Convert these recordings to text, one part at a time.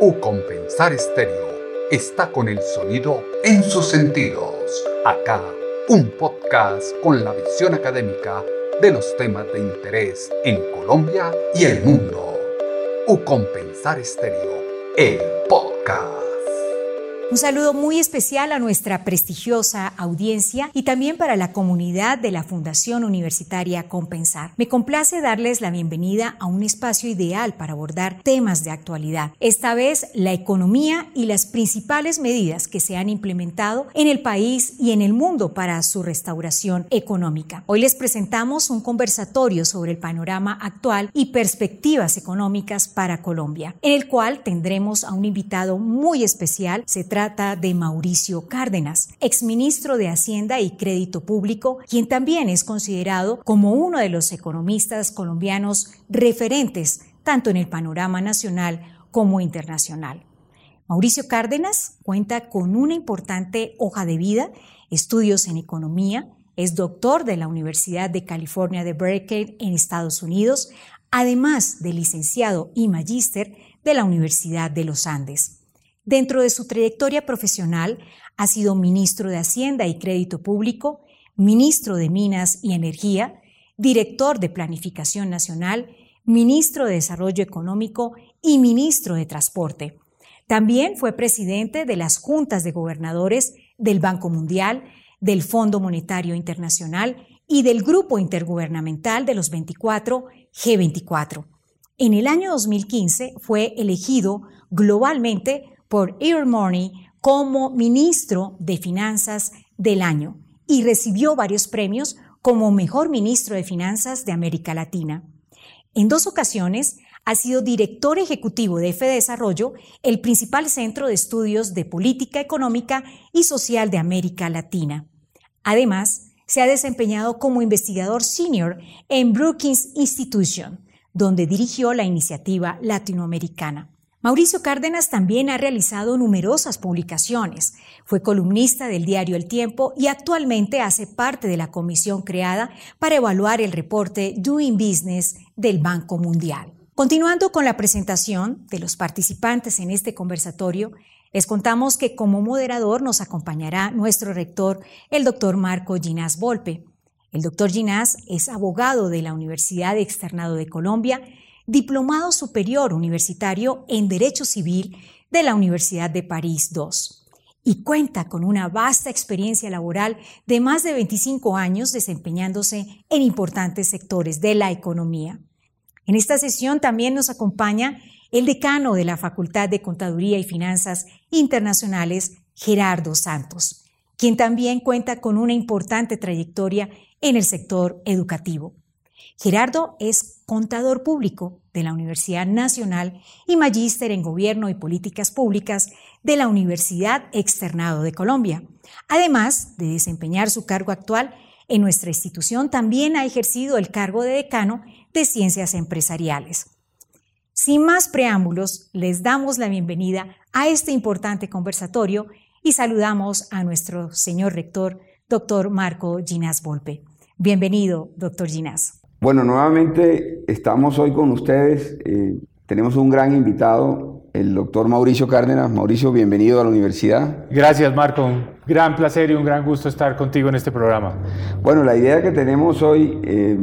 U Compensar Estéreo está con el sonido en sus sentidos. Acá, un podcast con la visión académica de los temas de interés en Colombia y el mundo. U Compensar Estéreo, el podcast. Un saludo muy especial a nuestra prestigiosa audiencia y también para la comunidad de la Fundación Universitaria Compensar. Me complace darles la bienvenida a un espacio ideal para abordar temas de actualidad. Esta vez la economía y las principales medidas que se han implementado en el país y en el mundo para su restauración económica. Hoy les presentamos un conversatorio sobre el panorama actual y perspectivas económicas para Colombia, en el cual tendremos a un invitado muy especial. Se trata de Mauricio Cárdenas, exministro de Hacienda y Crédito Público, quien también es considerado como uno de los economistas colombianos referentes tanto en el panorama nacional como internacional. Mauricio Cárdenas cuenta con una importante hoja de vida, estudios en economía, es doctor de la Universidad de California de Berkeley en Estados Unidos, además de licenciado y magíster de la Universidad de los Andes. Dentro de su trayectoria profesional ha sido ministro de Hacienda y Crédito Público, ministro de Minas y Energía, director de Planificación Nacional, ministro de Desarrollo Económico y ministro de Transporte. También fue presidente de las juntas de gobernadores del Banco Mundial, del Fondo Monetario Internacional y del Grupo Intergubernamental de los 24 G24. En el año 2015 fue elegido globalmente por Money como ministro de Finanzas del año y recibió varios premios como mejor ministro de Finanzas de América Latina. En dos ocasiones ha sido director ejecutivo de F Desarrollo, el principal centro de estudios de política económica y social de América Latina. Además, se ha desempeñado como investigador senior en Brookings Institution, donde dirigió la iniciativa latinoamericana. Mauricio Cárdenas también ha realizado numerosas publicaciones. Fue columnista del diario El Tiempo y actualmente hace parte de la comisión creada para evaluar el reporte Doing Business del Banco Mundial. Continuando con la presentación de los participantes en este conversatorio, les contamos que como moderador nos acompañará nuestro rector, el doctor Marco Ginás Volpe. El doctor Ginás es abogado de la Universidad Externado de Colombia diplomado superior universitario en Derecho Civil de la Universidad de París II y cuenta con una vasta experiencia laboral de más de 25 años desempeñándose en importantes sectores de la economía. En esta sesión también nos acompaña el decano de la Facultad de Contaduría y Finanzas Internacionales, Gerardo Santos, quien también cuenta con una importante trayectoria en el sector educativo. Gerardo es contador público de la Universidad Nacional y magíster en Gobierno y Políticas Públicas de la Universidad Externado de Colombia. Además de desempeñar su cargo actual en nuestra institución, también ha ejercido el cargo de decano de Ciencias Empresariales. Sin más preámbulos, les damos la bienvenida a este importante conversatorio y saludamos a nuestro señor rector, doctor Marco Ginás Volpe. Bienvenido, doctor Ginás. Bueno, nuevamente estamos hoy con ustedes. Eh, tenemos un gran invitado, el doctor Mauricio Cárdenas. Mauricio, bienvenido a la universidad. Gracias, Marco. Un gran placer y un gran gusto estar contigo en este programa. Bueno, la idea que tenemos hoy, eh,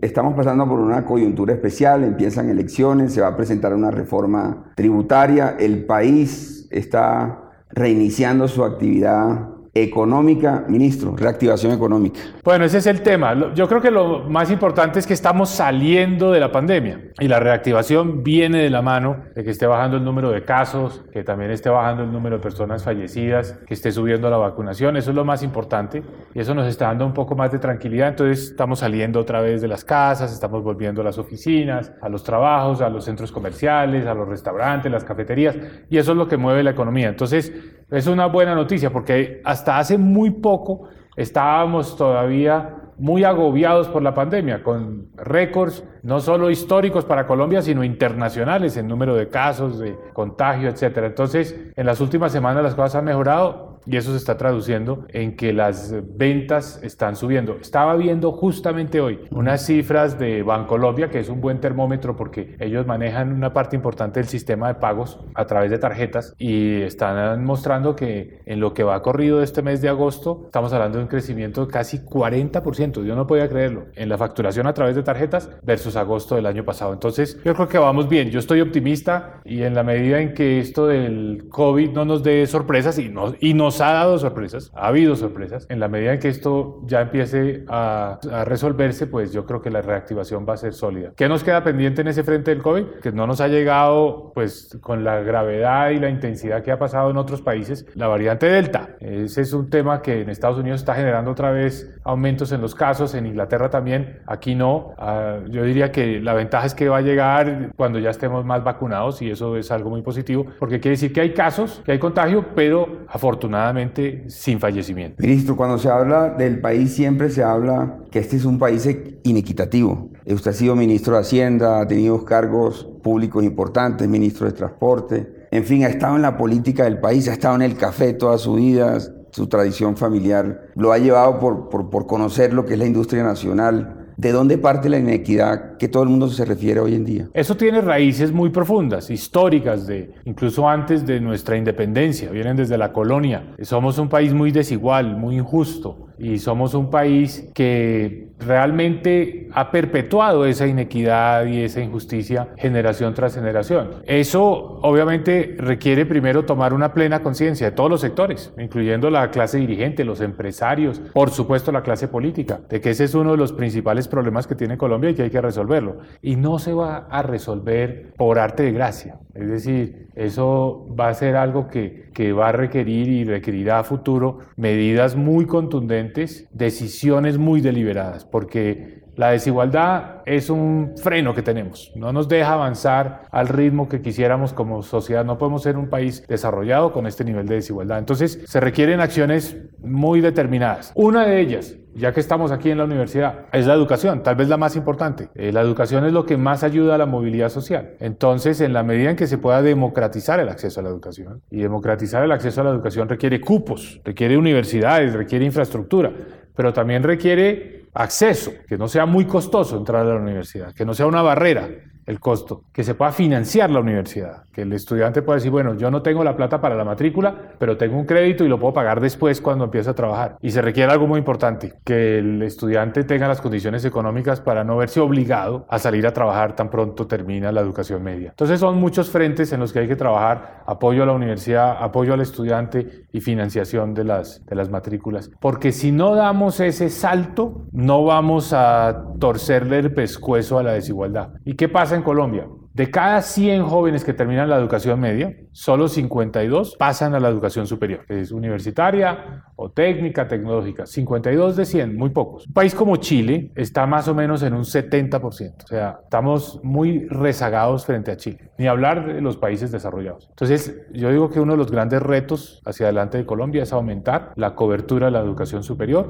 estamos pasando por una coyuntura especial, empiezan elecciones, se va a presentar una reforma tributaria, el país está reiniciando su actividad económica, ministro, reactivación económica. Bueno, ese es el tema. Yo creo que lo más importante es que estamos saliendo de la pandemia y la reactivación viene de la mano de que esté bajando el número de casos, que también esté bajando el número de personas fallecidas, que esté subiendo la vacunación. Eso es lo más importante y eso nos está dando un poco más de tranquilidad. Entonces estamos saliendo otra vez de las casas, estamos volviendo a las oficinas, a los trabajos, a los centros comerciales, a los restaurantes, las cafeterías y eso es lo que mueve la economía. Entonces es una buena noticia porque hasta hace muy poco estábamos todavía muy agobiados por la pandemia, con récords no solo históricos para Colombia, sino internacionales en número de casos, de contagio, etc. Entonces, en las últimas semanas las cosas han mejorado y eso se está traduciendo en que las ventas están subiendo. Estaba viendo justamente hoy unas cifras de Bancolombia, que es un buen termómetro porque ellos manejan una parte importante del sistema de pagos a través de tarjetas y están mostrando que en lo que va corrido este mes de agosto estamos hablando de un crecimiento de casi 40%. Yo no podía creerlo en la facturación a través de tarjetas versus agosto del año pasado. Entonces, yo creo que vamos bien. Yo estoy optimista y en la medida en que esto del COVID no nos dé sorpresas y, no, y nos ha dado sorpresas, ha habido sorpresas, en la medida en que esto ya empiece a, a resolverse, pues yo creo que la reactivación va a ser sólida. ¿Qué nos queda pendiente en ese frente del COVID? Que no nos ha llegado pues con la gravedad y la intensidad que ha pasado en otros países la variante Delta. Ese es un tema que en Estados Unidos está generando otra vez aumentos en los casos, en Inglaterra también, aquí no. Ah, yo diría que la ventaja es que va a llegar cuando ya estemos más vacunados y eso es algo muy positivo porque quiere decir que hay casos, que hay contagio, pero afortunadamente sin fallecimiento. Ministro, cuando se habla del país siempre se habla que este es un país inequitativo. Usted ha sido ministro de Hacienda, ha tenido cargos públicos importantes, ministro de Transporte, en fin, ha estado en la política del país, ha estado en el café toda su vida, su tradición familiar lo ha llevado por, por, por conocer lo que es la industria nacional, ¿De dónde parte la inequidad que todo el mundo se refiere hoy en día? Eso tiene raíces muy profundas, históricas, de, incluso antes de nuestra independencia, vienen desde la colonia. Somos un país muy desigual, muy injusto y somos un país que realmente ha perpetuado esa inequidad y esa injusticia generación tras generación. Eso obviamente requiere primero tomar una plena conciencia de todos los sectores, incluyendo la clase dirigente, los empresarios, por supuesto la clase política, de que ese es uno de los principales problemas que tiene Colombia y que hay que resolverlo. Y no se va a resolver por arte de gracia. Es decir, eso va a ser algo que, que va a requerir y requerirá a futuro medidas muy contundentes, decisiones muy deliberadas, porque la desigualdad es un freno que tenemos, no nos deja avanzar al ritmo que quisiéramos como sociedad, no podemos ser un país desarrollado con este nivel de desigualdad. Entonces se requieren acciones muy determinadas. Una de ellas, ya que estamos aquí en la universidad, es la educación, tal vez la más importante. Eh, la educación es lo que más ayuda a la movilidad social. Entonces, en la medida en que se pueda democratizar el acceso a la educación, y democratizar el acceso a la educación requiere cupos, requiere universidades, requiere infraestructura, pero también requiere acceso, que no sea muy costoso entrar a la universidad, que no sea una barrera el costo, que se pueda financiar la universidad, que el estudiante pueda decir, bueno, yo no tengo la plata para la matrícula, pero tengo un crédito y lo puedo pagar después cuando empiece a trabajar. Y se requiere algo muy importante, que el estudiante tenga las condiciones económicas para no verse obligado a salir a trabajar tan pronto termina la educación media. Entonces son muchos frentes en los que hay que trabajar, apoyo a la universidad, apoyo al estudiante y financiación de las, de las matrículas. Porque si no damos ese salto, no vamos a torcerle el pescuezo a la desigualdad. ¿Y qué pasa en Colombia? De cada 100 jóvenes que terminan la educación media, solo 52 pasan a la educación superior, que es universitaria o técnica, tecnológica. 52 de 100, muy pocos. Un país como Chile está más o menos en un 70%. O sea, estamos muy rezagados frente a Chile. Ni hablar de los países desarrollados. Entonces, yo digo que uno de los grandes retos hacia adelante de Colombia es aumentar la cobertura de la educación superior,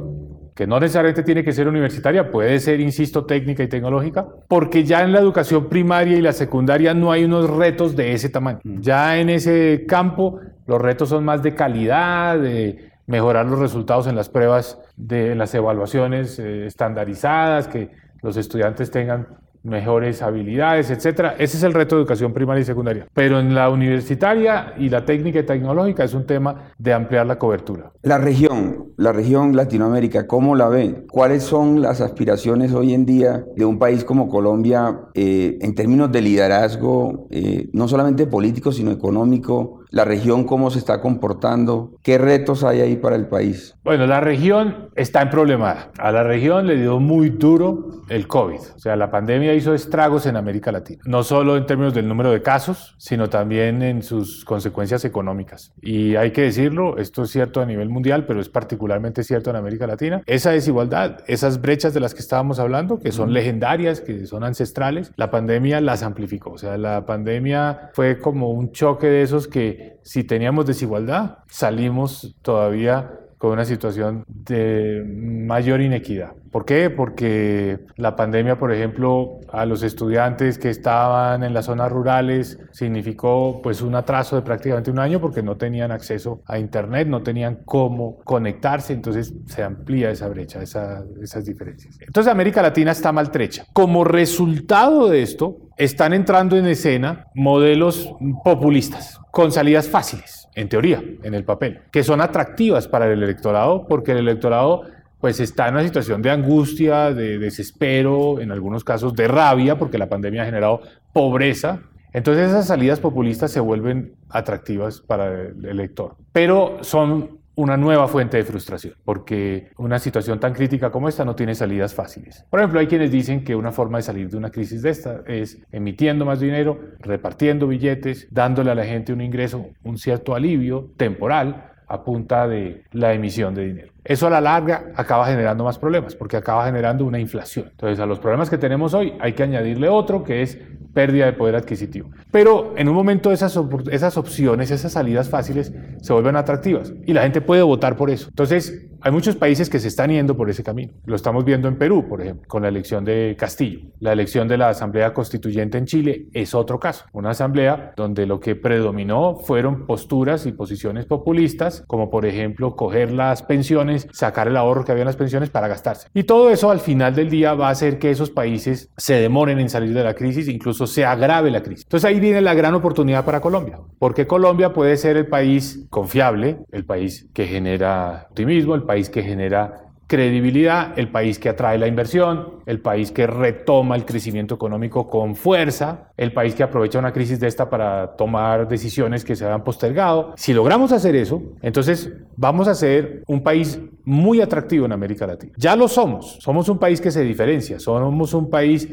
que no necesariamente tiene que ser universitaria, puede ser, insisto, técnica y tecnológica, porque ya en la educación primaria y la secundaria no hay unos retos de ese tamaño. Ya en ese campo los retos son más de calidad, de mejorar los resultados en las pruebas, de en las evaluaciones eh, estandarizadas, que los estudiantes tengan mejores habilidades, etcétera. Ese es el reto de educación primaria y secundaria. Pero en la universitaria y la técnica y tecnológica es un tema de ampliar la cobertura. La región, la región Latinoamérica, ¿cómo la ven? ¿Cuáles son las aspiraciones hoy en día de un país como Colombia eh, en términos de liderazgo, eh, no solamente político, sino económico? La región cómo se está comportando, qué retos hay ahí para el país. Bueno, la región está en problemada. A la región le dio muy duro el COVID. O sea, la pandemia hizo estragos en América Latina. No solo en términos del número de casos, sino también en sus consecuencias económicas. Y hay que decirlo, esto es cierto a nivel mundial, pero es particularmente cierto en América Latina. Esa desigualdad, esas brechas de las que estábamos hablando, que son legendarias, que son ancestrales, la pandemia las amplificó. O sea, la pandemia fue como un choque de esos que si teníamos desigualdad, salimos todavía con una situación de mayor inequidad. ¿Por qué? Porque la pandemia, por ejemplo, a los estudiantes que estaban en las zonas rurales significó pues un atraso de prácticamente un año porque no tenían acceso a internet, no tenían cómo conectarse, entonces se amplía esa brecha, esas diferencias. Entonces América Latina está maltrecha. Como resultado de esto, están entrando en escena modelos populistas con salidas fáciles, en teoría, en el papel, que son atractivas para el electorado porque el electorado pues está en una situación de angustia, de desespero, en algunos casos de rabia, porque la pandemia ha generado pobreza. Entonces esas salidas populistas se vuelven atractivas para el elector, pero son una nueva fuente de frustración, porque una situación tan crítica como esta no tiene salidas fáciles. Por ejemplo, hay quienes dicen que una forma de salir de una crisis de esta es emitiendo más dinero, repartiendo billetes, dándole a la gente un ingreso, un cierto alivio temporal a punta de la emisión de dinero. Eso a la larga acaba generando más problemas porque acaba generando una inflación. Entonces a los problemas que tenemos hoy hay que añadirle otro que es pérdida de poder adquisitivo. Pero en un momento esas, esas opciones, esas salidas fáciles se vuelven atractivas y la gente puede votar por eso. Entonces hay muchos países que se están yendo por ese camino. Lo estamos viendo en Perú, por ejemplo, con la elección de Castillo. La elección de la Asamblea Constituyente en Chile es otro caso. Una asamblea donde lo que predominó fueron posturas y posiciones populistas, como por ejemplo coger las pensiones, sacar el ahorro que había en las pensiones para gastarse. Y todo eso al final del día va a hacer que esos países se demoren en salir de la crisis, incluso se agrave la crisis. Entonces ahí viene la gran oportunidad para Colombia, porque Colombia puede ser el país confiable, el país que genera optimismo, el país que genera credibilidad, el país que atrae la inversión, el país que retoma el crecimiento económico con fuerza, el país que aprovecha una crisis de esta para tomar decisiones que se habían postergado. Si logramos hacer eso, entonces vamos a ser un país muy atractivo en América Latina. Ya lo somos, somos un país que se diferencia, somos un país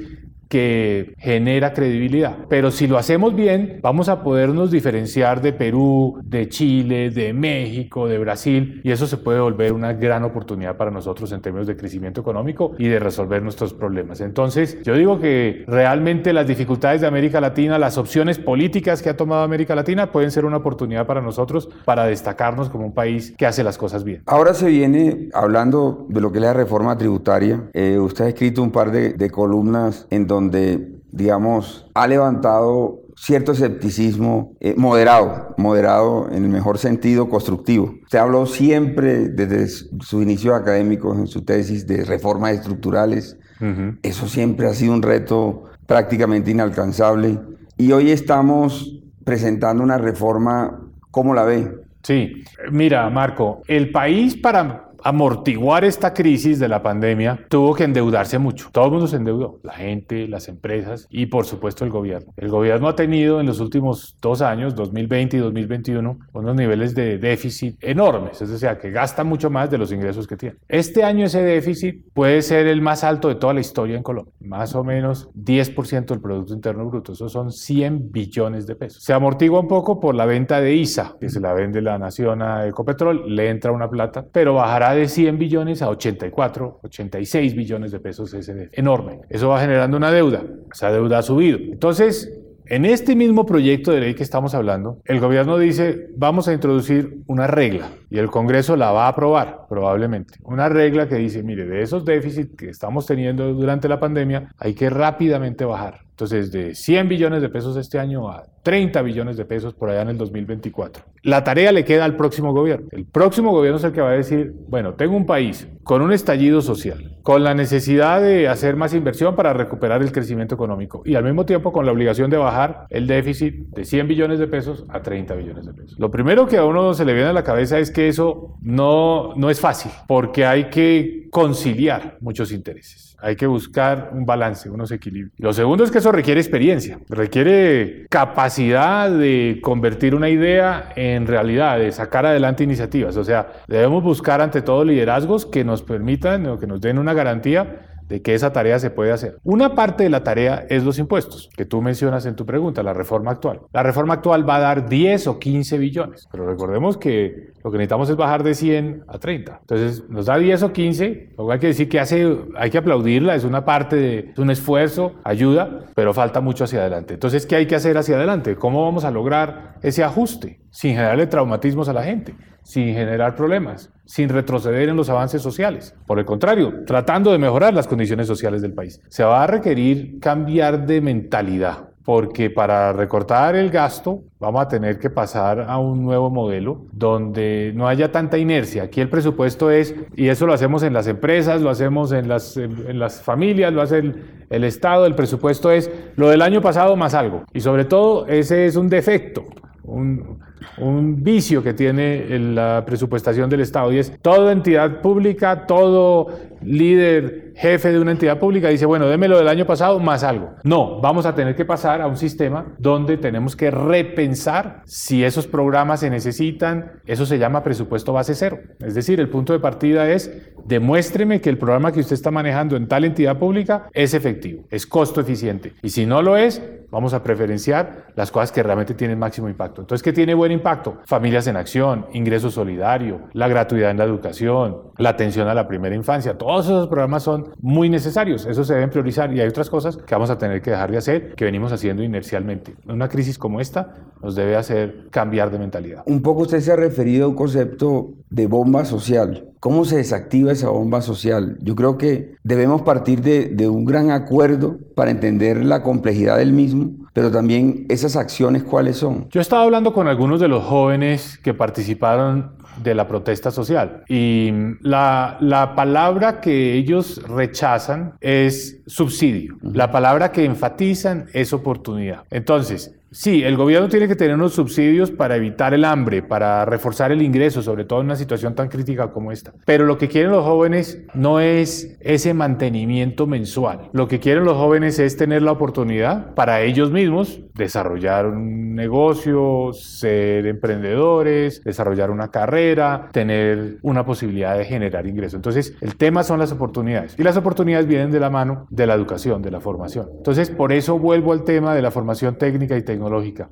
que genera credibilidad. Pero si lo hacemos bien, vamos a podernos diferenciar de Perú, de Chile, de México, de Brasil, y eso se puede volver una gran oportunidad para nosotros en términos de crecimiento económico y de resolver nuestros problemas. Entonces, yo digo que realmente las dificultades de América Latina, las opciones políticas que ha tomado América Latina pueden ser una oportunidad para nosotros para destacarnos como un país que hace las cosas bien. Ahora se viene hablando de lo que es la reforma tributaria. Eh, usted ha escrito un par de, de columnas en donde donde, digamos, ha levantado cierto escepticismo eh, moderado, moderado en el mejor sentido constructivo. Usted habló siempre desde sus inicios académicos en su tesis de reformas estructurales. Eso siempre ha sido un reto prácticamente inalcanzable. Y hoy estamos presentando una reforma, ¿cómo la ve? Sí, mira, Marco, el país para amortiguar esta crisis de la pandemia, tuvo que endeudarse mucho. Todo el mundo se endeudó, la gente, las empresas y por supuesto el gobierno. El gobierno ha tenido en los últimos dos años, 2020 y 2021, unos niveles de déficit enormes, es decir, que gasta mucho más de los ingresos que tiene. Este año ese déficit puede ser el más alto de toda la historia en Colombia, más o menos 10% del Producto Interno Bruto, eso son 100 billones de pesos. Se amortigua un poco por la venta de ISA, que se la vende la nación a Ecopetrol, le entra una plata, pero bajará de 100 billones a 84, 86 billones de pesos es enorme. Eso va generando una deuda. Esa deuda ha subido. Entonces, en este mismo proyecto de ley que estamos hablando, el gobierno dice, vamos a introducir una regla y el Congreso la va a aprobar probablemente. Una regla que dice, mire, de esos déficits que estamos teniendo durante la pandemia, hay que rápidamente bajar. Entonces, de 100 billones de pesos este año a 30 billones de pesos por allá en el 2024. La tarea le queda al próximo gobierno. El próximo gobierno es el que va a decir, bueno, tengo un país con un estallido social, con la necesidad de hacer más inversión para recuperar el crecimiento económico y al mismo tiempo con la obligación de bajar el déficit de 100 billones de pesos a 30 billones de pesos. Lo primero que a uno se le viene a la cabeza es que eso no, no es fácil, porque hay que conciliar muchos intereses. Hay que buscar un balance, unos equilibrios. Lo segundo es que eso requiere experiencia, requiere capacidad de convertir una idea en realidad, de sacar adelante iniciativas. O sea, debemos buscar ante todo liderazgos que nos permitan o que nos den una garantía de que esa tarea se puede hacer. Una parte de la tarea es los impuestos, que tú mencionas en tu pregunta, la reforma actual. La reforma actual va a dar 10 o 15 billones, pero recordemos que lo que necesitamos es bajar de 100 a 30. Entonces, nos da 10 o 15, lo hay que decir que hace, hay que aplaudirla, es una parte de es un esfuerzo, ayuda, pero falta mucho hacia adelante. Entonces, ¿qué hay que hacer hacia adelante? ¿Cómo vamos a lograr ese ajuste sin generarle traumatismos a la gente, sin generar problemas? Sin retroceder en los avances sociales. Por el contrario, tratando de mejorar las condiciones sociales del país. Se va a requerir cambiar de mentalidad porque para recortar el gasto vamos a tener que pasar a un nuevo modelo donde no haya tanta inercia. Aquí el presupuesto es, y eso lo hacemos en las empresas, lo hacemos en las, en, las familias, lo hace el, el Estado, el presupuesto es lo del año pasado más algo. Y sobre todo ese es un defecto. Un, un vicio que tiene la presupuestación del Estado y es toda entidad pública, todo líder, jefe de una entidad pública dice, bueno, démelo del año pasado más algo. No, vamos a tener que pasar a un sistema donde tenemos que repensar si esos programas se necesitan. Eso se llama presupuesto base cero. Es decir, el punto de partida es demuéstreme que el programa que usted está manejando en tal entidad pública es efectivo, es costo eficiente. Y si no lo es, vamos a preferenciar las cosas que realmente tienen máximo impacto. Entonces, ¿qué tiene buen impacto? Familias en acción, ingreso solidario, la gratuidad en la educación, la atención a la primera infancia. Todos esos programas son muy necesarios. Eso se deben priorizar y hay otras cosas que vamos a tener que dejar de hacer que venimos haciendo inercialmente. Una crisis como esta nos debe hacer cambiar de mentalidad. Un poco usted se ha referido a un concepto de bomba social. ¿Cómo se desactiva esa bomba social? Yo creo que debemos partir de, de, un gran acuerdo para entender la complejidad del mismo, pero también esas acciones cuáles son. Yo he estado hablando con algunos de los jóvenes que participaron de la protesta social y la, la palabra que ellos rechazan es subsidio. La palabra que enfatizan es oportunidad. Entonces, Sí, el gobierno tiene que tener unos subsidios para evitar el hambre, para reforzar el ingreso, sobre todo en una situación tan crítica como esta. Pero lo que quieren los jóvenes no es ese mantenimiento mensual. Lo que quieren los jóvenes es tener la oportunidad para ellos mismos desarrollar un negocio, ser emprendedores, desarrollar una carrera, tener una posibilidad de generar ingresos. Entonces, el tema son las oportunidades. Y las oportunidades vienen de la mano de la educación, de la formación. Entonces, por eso vuelvo al tema de la formación técnica y tecnológica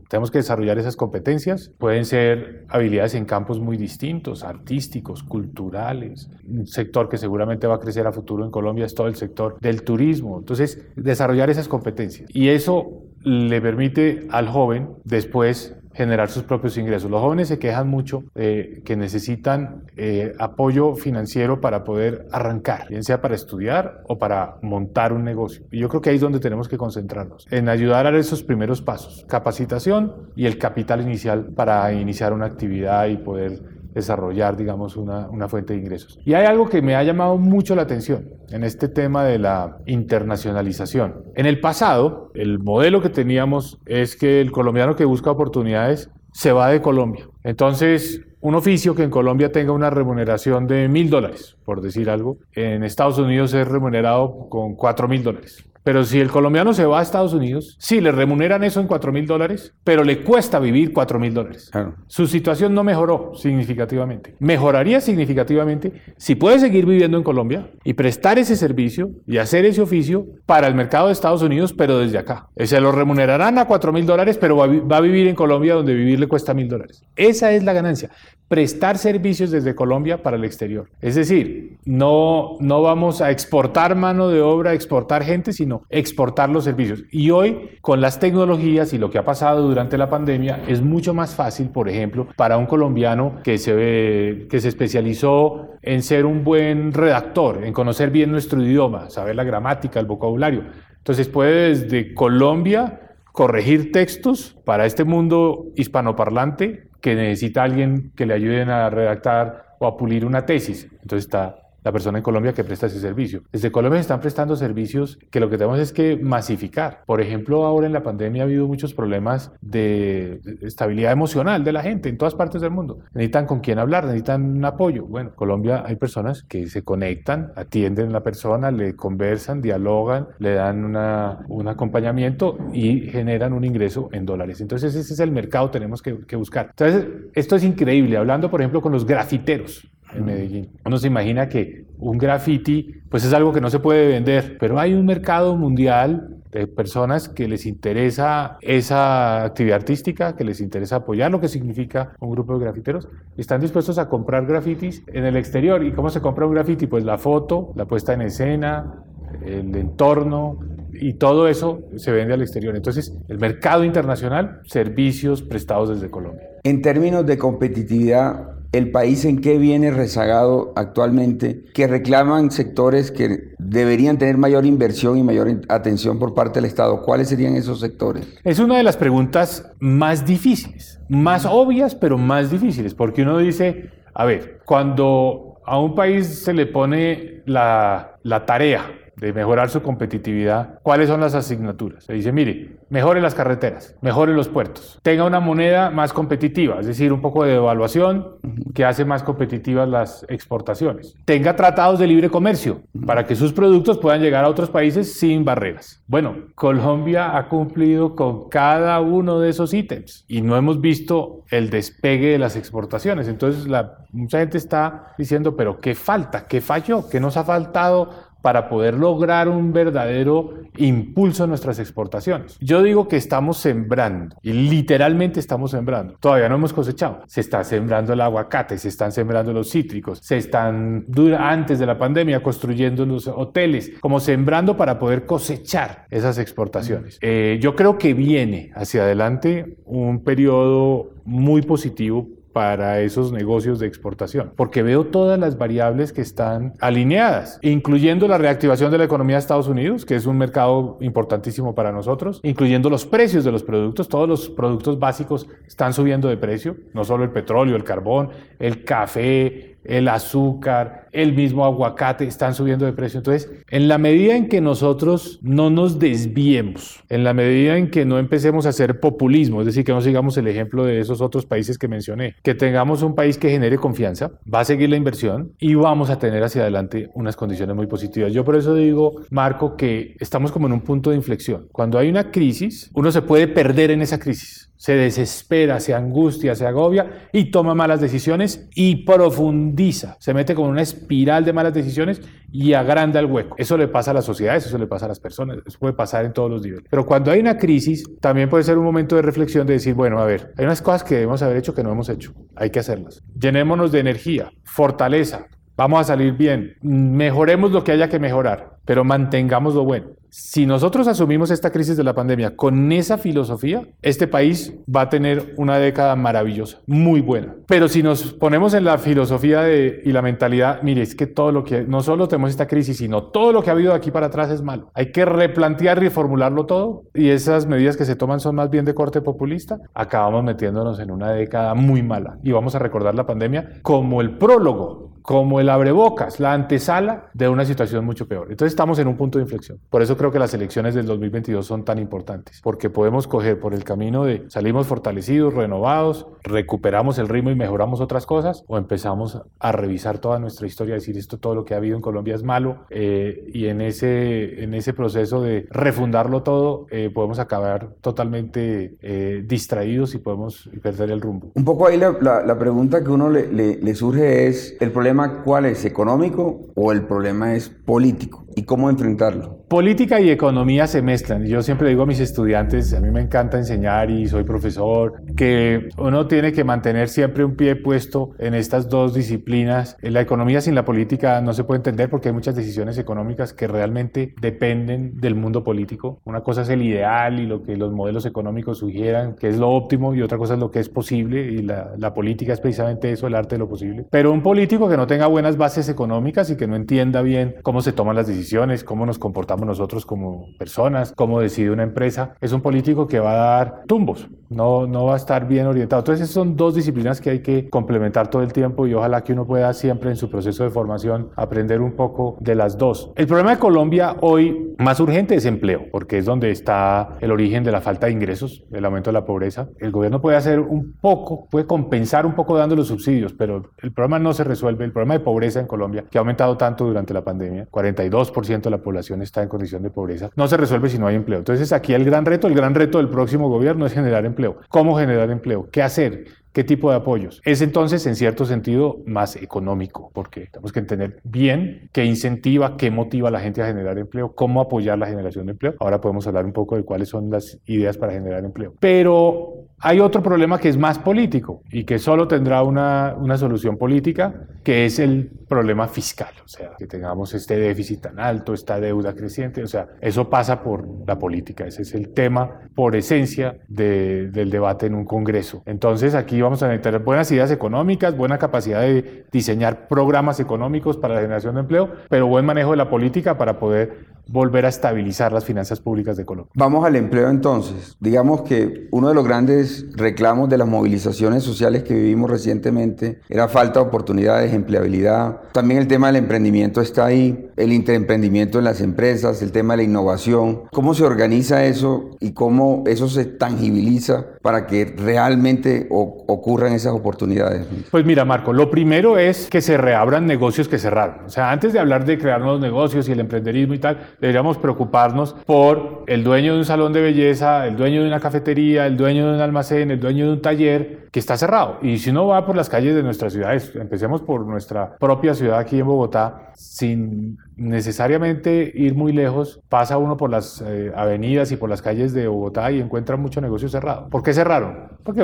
Tenemos que desarrollar esas competencias. Pueden ser habilidades en campos muy distintos, artísticos, culturales. Un sector que seguramente va a crecer a futuro en Colombia es todo el sector del turismo. Entonces, desarrollar esas competencias. Y eso le permite al joven después generar sus propios ingresos. Los jóvenes se quejan mucho eh, que necesitan eh, apoyo financiero para poder arrancar, bien sea para estudiar o para montar un negocio. Y yo creo que ahí es donde tenemos que concentrarnos, en ayudar a esos primeros pasos, capacitación y el capital inicial para iniciar una actividad y poder desarrollar, digamos, una, una, fuente de ingresos. Y hay algo que me ha llamado mucho la atención en este tema de la internacionalización. En el pasado, el modelo que teníamos es que el colombiano que busca oportunidades se va de Colombia. Entonces, un oficio que en Colombia tenga una remuneración de mil dólares, por decir algo, en Estados Unidos es remunerado con cuatro mil dólares. Pero si el colombiano se va a Estados Unidos, sí, le remuneran eso en 4 mil dólares, pero le cuesta vivir 4 mil dólares. Su situación no mejoró significativamente. Mejoraría significativamente si puede seguir viviendo en Colombia y prestar ese servicio y hacer ese oficio para el mercado de Estados Unidos, pero desde acá. Eh, se lo remunerarán a 4 mil dólares, pero va a vivir en Colombia donde vivir le cuesta mil dólares. Esa es la ganancia prestar servicios desde Colombia para el exterior. Es decir, no, no vamos a exportar mano de obra, exportar gente, sino exportar los servicios. Y hoy, con las tecnologías y lo que ha pasado durante la pandemia, es mucho más fácil, por ejemplo, para un colombiano que se, que se especializó en ser un buen redactor, en conocer bien nuestro idioma, saber la gramática, el vocabulario. Entonces puede desde Colombia corregir textos para este mundo hispanoparlante que necesita alguien que le ayuden a redactar o a pulir una tesis. Entonces está la persona en Colombia que presta ese servicio. Desde Colombia están prestando servicios que lo que tenemos es que masificar. Por ejemplo, ahora en la pandemia ha habido muchos problemas de estabilidad emocional de la gente en todas partes del mundo. Necesitan con quién hablar, necesitan un apoyo. Bueno, en Colombia hay personas que se conectan, atienden a la persona, le conversan, dialogan, le dan una, un acompañamiento y generan un ingreso en dólares. Entonces ese es el mercado que tenemos que, que buscar. Entonces esto es increíble, hablando por ejemplo con los grafiteros en Medellín. Uno se imagina que un graffiti, pues es algo que no se puede vender, pero hay un mercado mundial de personas que les interesa esa actividad artística, que les interesa apoyar lo que significa un grupo de grafiteros, y están dispuestos a comprar grafitis en el exterior. ¿Y cómo se compra un graffiti? Pues la foto, la puesta en escena, el entorno, y todo eso se vende al exterior. Entonces, el mercado internacional, servicios prestados desde Colombia. En términos de competitividad, el país en qué viene rezagado actualmente, que reclaman sectores que deberían tener mayor inversión y mayor atención por parte del Estado. ¿Cuáles serían esos sectores? Es una de las preguntas más difíciles, más obvias, pero más difíciles, porque uno dice, a ver, cuando a un país se le pone la, la tarea de mejorar su competitividad, ¿cuáles son las asignaturas? Se dice, mire, mejore las carreteras, mejore los puertos, tenga una moneda más competitiva, es decir, un poco de devaluación que hace más competitivas las exportaciones. Tenga tratados de libre comercio para que sus productos puedan llegar a otros países sin barreras. Bueno, Colombia ha cumplido con cada uno de esos ítems y no hemos visto el despegue de las exportaciones. Entonces, la, mucha gente está diciendo, pero ¿qué falta? ¿Qué falló? ¿Qué nos ha faltado para poder lograr un verdadero impulso en nuestras exportaciones. Yo digo que estamos sembrando, y literalmente estamos sembrando. Todavía no hemos cosechado. Se está sembrando el aguacate, se están sembrando los cítricos, se están antes de la pandemia construyendo los hoteles, como sembrando para poder cosechar esas exportaciones. Eh, yo creo que viene hacia adelante un periodo muy positivo para esos negocios de exportación, porque veo todas las variables que están alineadas, incluyendo la reactivación de la economía de Estados Unidos, que es un mercado importantísimo para nosotros, incluyendo los precios de los productos, todos los productos básicos están subiendo de precio, no solo el petróleo, el carbón, el café, el azúcar, el mismo aguacate están subiendo de precio. Entonces, en la medida en que nosotros no nos desviemos, en la medida en que no empecemos a hacer populismo, es decir, que no sigamos el ejemplo de esos otros países que mencioné, que tengamos un país que genere confianza, va a seguir la inversión y vamos a tener hacia adelante unas condiciones muy positivas. Yo por eso digo, Marco, que estamos como en un punto de inflexión. Cuando hay una crisis, uno se puede perder en esa crisis se desespera, se angustia, se agobia y toma malas decisiones y profundiza, se mete con una espiral de malas decisiones y agranda el hueco. Eso le pasa a la sociedad, eso le pasa a las personas, eso puede pasar en todos los niveles. Pero cuando hay una crisis, también puede ser un momento de reflexión de decir, bueno, a ver, hay unas cosas que debemos haber hecho que no hemos hecho, hay que hacerlas. Llenémonos de energía, fortaleza, vamos a salir bien, mejoremos lo que haya que mejorar, pero mantengamos lo bueno. Si nosotros asumimos esta crisis de la pandemia con esa filosofía, este país va a tener una década maravillosa, muy buena. Pero si nos ponemos en la filosofía de, y la mentalidad, mire, es que todo lo que, no solo tenemos esta crisis, sino todo lo que ha habido de aquí para atrás es malo. Hay que replantear reformularlo todo y esas medidas que se toman son más bien de corte populista, acabamos metiéndonos en una década muy mala y vamos a recordar la pandemia como el prólogo, como el abrebocas, la antesala de una situación mucho peor. Entonces estamos en un punto de inflexión. Por eso creo que las elecciones del 2022 son tan importantes, porque podemos coger por el camino de salimos fortalecidos, renovados, recuperamos el ritmo y mejoramos otras cosas, o empezamos a revisar toda nuestra historia, decir esto, todo lo que ha habido en Colombia es malo, eh, y en ese, en ese proceso de refundarlo todo, eh, podemos acabar totalmente eh, distraídos y podemos perder el rumbo. Un poco ahí la, la, pregunta que uno le, le, le surge es, ¿el problema cuál es? ¿Económico o el problema es político? ¿Y cómo enfrentarlo? Política y economía se mezclan. Yo siempre digo a mis estudiantes, a mí me encanta enseñar y soy profesor, que uno tiene que mantener siempre un pie puesto en estas dos disciplinas. La economía sin la política no se puede entender porque hay muchas decisiones económicas que realmente dependen del mundo político. Una cosa es el ideal y lo que los modelos económicos sugieran, que es lo óptimo, y otra cosa es lo que es posible, y la, la política es precisamente eso, el arte de lo posible. Pero un político que no tenga buenas bases económicas y que no entienda bien cómo se toman las decisiones, cómo nos comportamos nosotros como personas, cómo decide una empresa. Es un político que va a dar tumbos, no, no va a estar bien orientado. Entonces, son dos disciplinas que hay que complementar todo el tiempo y ojalá que uno pueda siempre en su proceso de formación aprender un poco de las dos. El problema de Colombia hoy más urgente es empleo, porque es donde está el origen de la falta de ingresos, el aumento de la pobreza. El gobierno puede hacer un poco, puede compensar un poco dando los subsidios, pero el problema no se resuelve. El problema de pobreza en Colombia, que ha aumentado tanto durante la pandemia, 42% de la población está en condición de pobreza, no se resuelve si no hay empleo. Entonces aquí el gran reto, el gran reto del próximo gobierno es generar empleo. ¿Cómo generar empleo? ¿Qué hacer? ¿Qué tipo de apoyos? Es entonces, en cierto sentido, más económico, porque tenemos que entender bien qué incentiva, qué motiva a la gente a generar empleo, cómo apoyar la generación de empleo. Ahora podemos hablar un poco de cuáles son las ideas para generar empleo. Pero hay otro problema que es más político y que solo tendrá una, una solución política, que es el problema fiscal. O sea, que tengamos este déficit tan alto, esta deuda creciente. O sea, eso pasa por la política. Ese es el tema por esencia del debate en un Congreso. Entonces, aquí vamos a tener buenas ideas económicas, buena capacidad de diseñar programas económicos para la generación de empleo, pero buen manejo de la política para poder volver a estabilizar las finanzas públicas de Colombia. Vamos al empleo entonces. Digamos que uno de los grandes reclamos de las movilizaciones sociales que vivimos recientemente era falta de oportunidades, empleabilidad. También el tema del emprendimiento está ahí, el interemprendimiento en las empresas, el tema de la innovación. ¿Cómo se organiza eso y cómo eso se tangibiliza para que realmente ocurran esas oportunidades? Pues mira, Marco, lo primero es que se reabran negocios que cerraron. O sea, antes de hablar de crear nuevos negocios y el emprenderismo y tal, deberíamos preocuparnos por el dueño de un salón de belleza, el dueño de una cafetería, el dueño de un almacén, el dueño de un taller que está cerrado. Y si uno va por las calles de nuestras ciudades, empecemos por nuestra propia ciudad aquí en Bogotá, sin necesariamente ir muy lejos, pasa uno por las eh, avenidas y por las calles de Bogotá y encuentra mucho negocio cerrado. ¿Por qué cerraron? Porque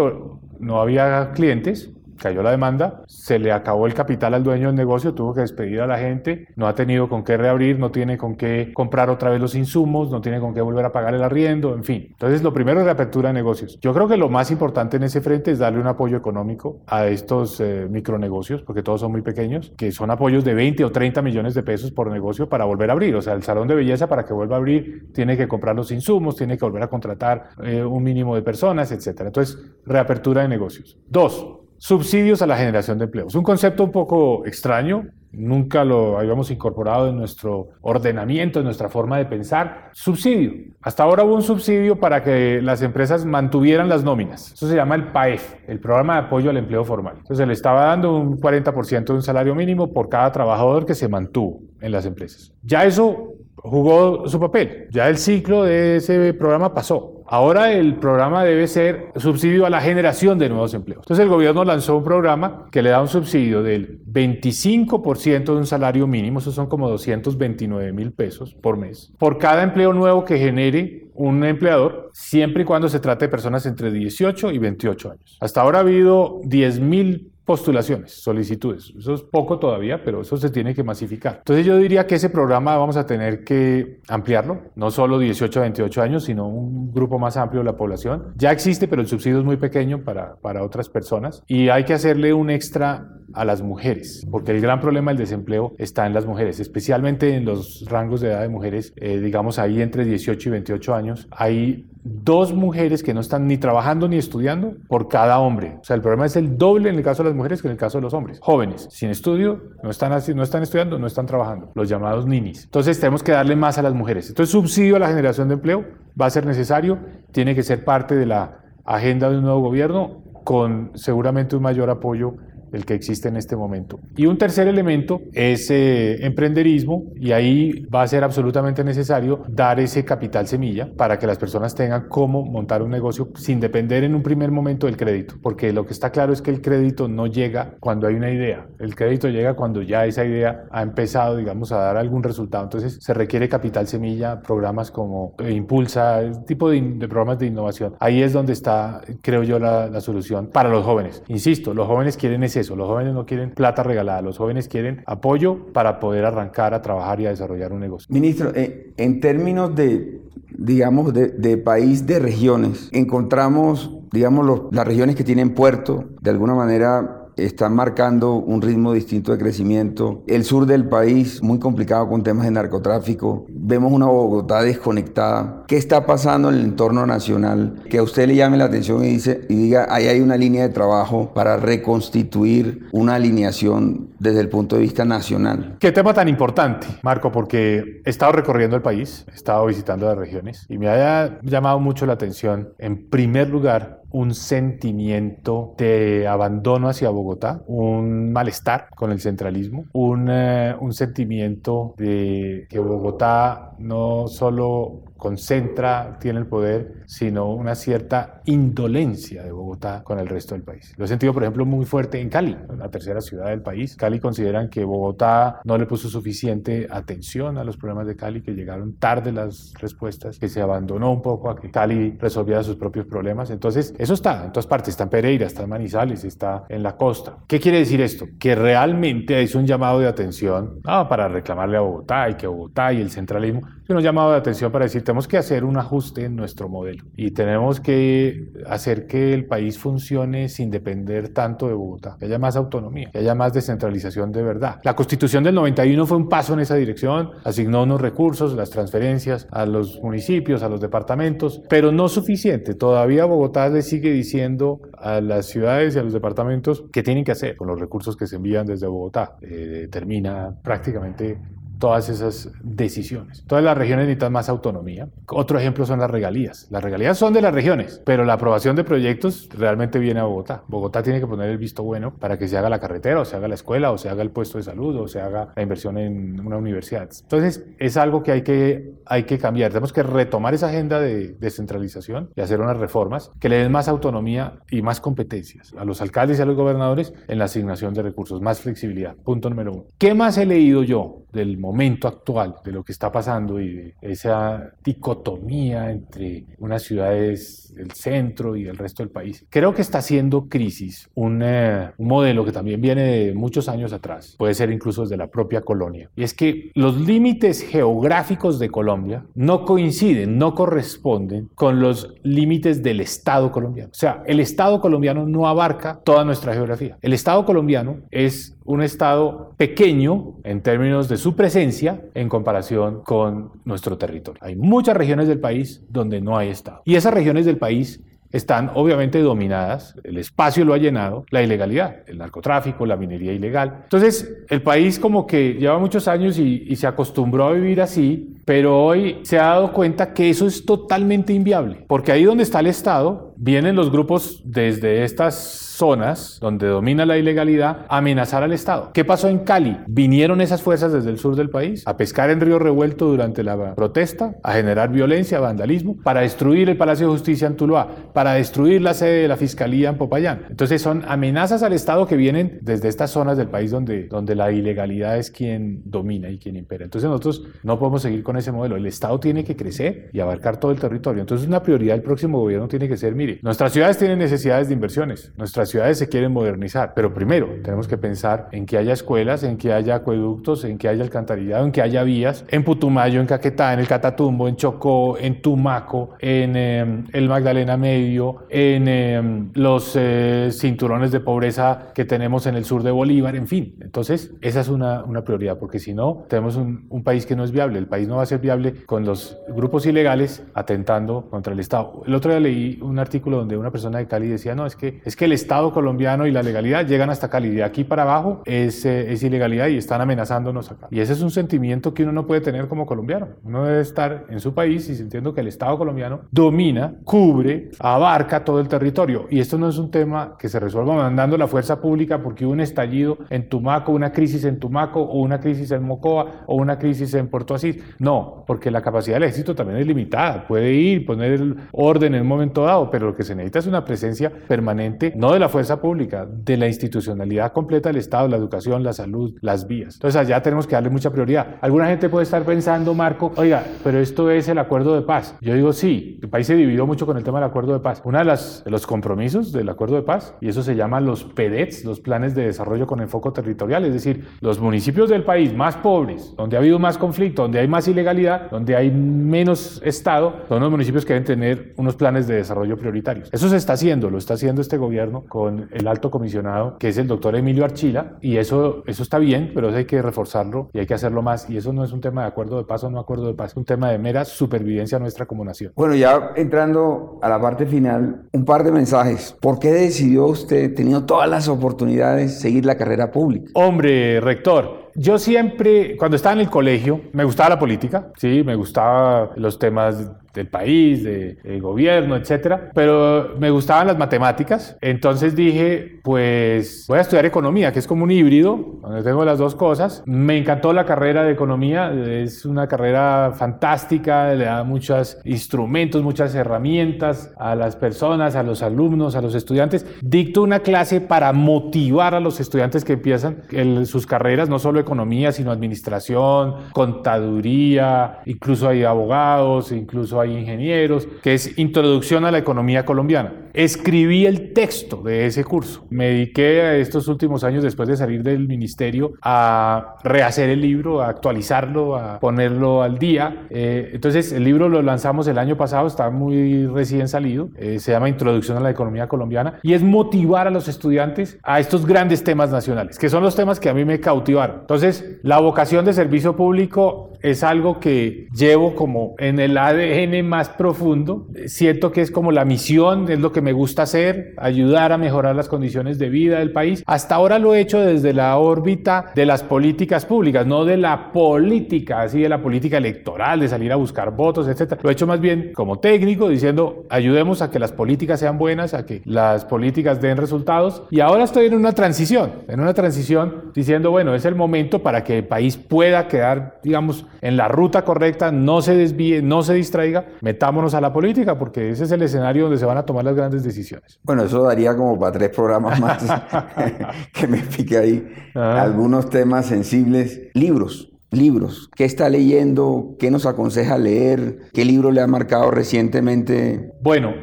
no había clientes, cayó la demanda, se le acabó el capital al dueño del negocio, tuvo que despedir a la gente, no ha tenido con qué reabrir, no tiene con qué comprar otra vez los insumos, no tiene con qué volver a pagar el arriendo, en fin. Entonces, lo primero es la apertura de negocios. Yo creo que lo más importante en ese frente es darle un apoyo económico a estos eh, micronegocios, porque todos son muy pequeños, que son apoyos de 20 o 30 millones de pesos por negocio para volver a abrir. O sea, el salón de belleza para que vuelva a abrir tiene que comprar los insumos, tiene que volver a contratar eh, un mínimo de personas, etc. Entonces, reapertura de negocios. Dos, Subsidios a la generación de empleo. Es un concepto un poco extraño, nunca lo habíamos incorporado en nuestro ordenamiento, en nuestra forma de pensar. Subsidio. Hasta ahora hubo un subsidio para que las empresas mantuvieran las nóminas. Eso se llama el PAEF, el Programa de Apoyo al Empleo Formal. Entonces se le estaba dando un 40% de un salario mínimo por cada trabajador que se mantuvo en las empresas. Ya eso jugó su papel. Ya el ciclo de ese programa pasó. Ahora el programa debe ser subsidio a la generación de nuevos empleos. Entonces el gobierno lanzó un programa que le da un subsidio del 25% de un salario mínimo, eso son como 229 mil pesos por mes, por cada empleo nuevo que genere un empleador, siempre y cuando se trate de personas entre 18 y 28 años. Hasta ahora ha habido 10 mil postulaciones, solicitudes. Eso es poco todavía, pero eso se tiene que masificar. Entonces yo diría que ese programa vamos a tener que ampliarlo, no solo 18 a 28 años, sino un grupo más amplio de la población. Ya existe, pero el subsidio es muy pequeño para, para otras personas y hay que hacerle un extra a las mujeres, porque el gran problema del desempleo está en las mujeres, especialmente en los rangos de edad de mujeres, eh, digamos ahí entre 18 y 28 años, hay dos mujeres que no están ni trabajando ni estudiando por cada hombre. O sea, el problema es el doble en el caso de las mujeres que en el caso de los hombres. Jóvenes, sin estudio, no están, no están estudiando, no están trabajando, los llamados ninis. Entonces tenemos que darle más a las mujeres. Entonces, subsidio a la generación de empleo va a ser necesario, tiene que ser parte de la agenda de un nuevo gobierno con seguramente un mayor apoyo el que existe en este momento. Y un tercer elemento es eh, emprenderismo y ahí va a ser absolutamente necesario dar ese capital semilla para que las personas tengan cómo montar un negocio sin depender en un primer momento del crédito, porque lo que está claro es que el crédito no llega cuando hay una idea, el crédito llega cuando ya esa idea ha empezado, digamos, a dar algún resultado. Entonces se requiere capital semilla, programas como eh, Impulsa, tipo de, programas de innovación. Ahí es donde está, creo yo, la, la solución para los jóvenes. Insisto, los jóvenes quieren ese los jóvenes no quieren plata regalada, los jóvenes quieren apoyo para poder arrancar a trabajar y a desarrollar un negocio. Ministro, eh, en términos de, digamos, de, país, de regiones, encontramos, digamos, las regiones que tienen puerto, de alguna manera están marcando un ritmo distinto de crecimiento. El sur del país, muy complicado con temas de narcotráfico. Vemos una Bogotá desconectada. ¿Qué está pasando en el entorno nacional? Que a usted le llame la atención y, dice, y diga, ahí hay una línea de trabajo para reconstituir una alineación desde el punto de vista nacional. Qué tema tan importante, Marco, porque he estado recorriendo el país, he estado visitando las regiones y me ha llamado mucho la atención, en primer lugar, un sentimiento de abandono hacia Bogotá, un malestar con el centralismo, un, eh, un sentimiento de que Bogotá no solo concentra, tiene el poder, sino una cierta indolencia de Bogotá con el resto del país. Lo he sentido, por ejemplo, muy fuerte en Cali, la tercera ciudad del país. Cali consideran que Bogotá no le puso suficiente atención a los problemas de Cali, que llegaron tarde las respuestas, que se abandonó un poco a que Cali resolviera sus propios problemas. Entonces, Eso está en todas partes, está en Pereira, está en Manizales, está en la costa. ¿Qué quiere decir esto? Que realmente es un llamado de atención no, para reclamarle a Bogotá y que Bogotá y el centralismo, es un llamado de atención para decir, tenemos que hacer un ajuste en nuestro modelo y tenemos que hacer que el país funcione sin depender tanto de Bogotá, que haya más autonomía, que haya más descentralización de verdad. La constitución del 91 fue un paso en esa dirección, asignó unos recursos, las transferencias a los municipios, a los departamentos, pero no suficiente. Todavía Bogotá le sigue diciendo a las ciudades y a los departamentos qué tienen que hacer con los recursos que se envían desde Bogotá. Eh, termina prácticamente todas esas decisiones. Todas las regiones necesitan más autonomía. Otro ejemplo son las regalías. Las regalías son de las regiones, pero la aprobación de proyectos realmente viene a Bogotá. Bogotá tiene que poner el visto bueno para que se haga la carretera, o se haga la escuela, o se haga el puesto de salud, o se haga la inversión en una universidad. Entonces, es algo que hay que, hay que cambiar. Tenemos que retomar esa agenda de descentralización y hacer unas reformas que le den más autonomía y más competencias a los alcaldes y a los gobernadores en la asignación de recursos, más flexibilidad. Punto número uno. ¿Qué más he leído yo del momento? Momento actual, de lo que está pasando y de esa dicotomía entre unas ciudades del centro y el resto del país. Creo que está haciendo crisis un, eh, un modelo que también viene de muchos años atrás, puede ser incluso desde la propia colonia, y es que los límites geográficos de Colombia no coinciden, no corresponden con los límites del Estado colombiano. O sea, el Estado colombiano no abarca toda nuestra geografía. El Estado colombiano es un estado pequeño en términos de su presencia en comparación con nuestro territorio. Hay muchas regiones del país donde no hay estado. Y esas regiones del país están obviamente dominadas, el espacio lo ha llenado, la ilegalidad, el narcotráfico, la minería ilegal. Entonces, el país como que lleva muchos años y, se acostumbró a vivir así, pero hoy se ha dado cuenta que eso es totalmente inviable, porque ahí donde está el Estado, vienen los grupos desde estas zonas donde domina la ilegalidad amenazar al Estado. ¿Qué pasó en Cali? Vinieron esas fuerzas desde el sur del país a pescar en Río Revuelto durante la protesta, a generar violencia, vandalismo, para destruir el Palacio de Justicia en Tuluá, para destruir la sede de la Fiscalía en Popayán. Entonces son amenazas al Estado que vienen desde estas zonas del país donde, donde la ilegalidad es quien domina y quien impera. Entonces nosotros no podemos seguir con ese modelo. El Estado tiene que crecer y abarcar todo el territorio. Entonces una prioridad del próximo gobierno tiene que ser, mire, nuestras ciudades tienen necesidades de inversiones, nuestras ciudades se quieren modernizar, pero primero tenemos que pensar en que haya escuelas, en que haya acueductos, en que haya alcantarillado, en que haya vías, en Putumayo, en Caquetá, en el Catatumbo, en Chocó, en Tumaco, en em, el Magdalena Medio, en em, los eh, cinturones de pobreza que tenemos en el sur de Bolívar, en fin. Entonces, esa es una, una prioridad, porque si no, tenemos un, un país que no es viable. El país no va a ser viable con los grupos ilegales atentando contra el Estado. El otro día leí un artículo donde una persona de Cali decía, no, es que, es que el Estado colombiano y la legalidad llegan hasta Cali. De aquí para abajo es, eh, es ilegalidad y están amenazándonos acá. Y ese es un sentimiento que uno no puede tener como colombiano. Uno debe estar en su país y sintiendo que el Estado colombiano domina, cubre, abarca todo el territorio. Y esto no es un tema que se resuelva mandando la fuerza pública porque hubo un estallido en Tumaco, una crisis en Tumaco o una crisis en Mocoa o una crisis en Puerto Asís. No, porque la capacidad del ejército también es limitada. Puede ir, poner orden en un momento dado, pero lo que se necesita es una presencia permanente, no de la fuerza pública, de la institucionalidad completa del Estado, la educación, la salud, las vías. Entonces allá tenemos que darle mucha prioridad. Alguna gente puede estar pensando, Marco, oiga, pero esto es el acuerdo de paz. Yo digo, sí, el país se dividió mucho con el tema del acuerdo de paz. Uno de, las, de los compromisos del acuerdo de paz, y eso se llama los PEDETs, los planes de desarrollo con enfoque territorial, es decir, los municipios del país más pobres, donde ha habido más conflicto, donde hay más ilegalidad, donde hay menos Estado, son los municipios que deben tener unos planes de desarrollo prioritarios. Eso se está haciendo, lo está haciendo este gobierno con el alto comisionado, que es el doctor Emilio Archila, y eso, eso está bien, pero eso hay que reforzarlo y hay que hacerlo más. Y eso no es un tema de acuerdo de paz o no acuerdo de paz, es un tema de mera supervivencia nuestra como nación. Bueno, ya entrando a la parte final, un par de mensajes. ¿Por qué decidió usted, teniendo todas las oportunidades, seguir la carrera pública? Hombre, rector, yo siempre, cuando estaba en el colegio, me gustaba la política, sí, me gustaban los temas del país, del de gobierno, etcétera, pero me gustaban las matemáticas. Entonces dije, pues voy a estudiar economía, que es como un híbrido, donde tengo las dos cosas. Me encantó la carrera de economía, es una carrera fantástica, le da muchos instrumentos, muchas herramientas a las personas, a los alumnos, a los estudiantes. Dicto una clase para motivar a los estudiantes que empiezan sus carreras, no solo economía, sino administración, contaduría, incluso hay abogados, incluso hay ingenieros, que es Introducción a la Economía Colombiana. Escribí el texto de ese curso. Me dediqué a estos últimos años, después de salir del ministerio, a rehacer el libro, a actualizarlo, a ponerlo al día. Eh, entonces, el libro lo lanzamos el año pasado, está muy recién salido. Eh, se llama Introducción a la Economía Colombiana y es motivar a los estudiantes a estos grandes temas nacionales, que son los temas que a mí me cautivaron. Entonces, la vocación de servicio público es algo que llevo como en el ADN más profundo. Siento que es como la misión, es lo que me gusta hacer, ayudar a mejorar las condiciones de vida del país. Hasta ahora lo he hecho desde la órbita de las políticas públicas, no de la política, así de la política electoral, de salir a buscar votos, etc. Lo he hecho más bien como técnico, diciendo, ayudemos a que las políticas sean buenas, a que las políticas den resultados. Y ahora estoy en una transición, en una transición diciendo, bueno, es el momento para que el país pueda quedar, digamos, en la ruta correcta, no se desvíe, no se distraiga, metámonos a la política, porque ese es el escenario donde se van a tomar las grandes decisiones. Bueno, eso daría como para tres programas más que me explique ahí algunos temas sensibles. Libros, libros. ¿Qué está leyendo? ¿Qué nos aconseja leer? ¿Qué libro le ha marcado recientemente? Bueno,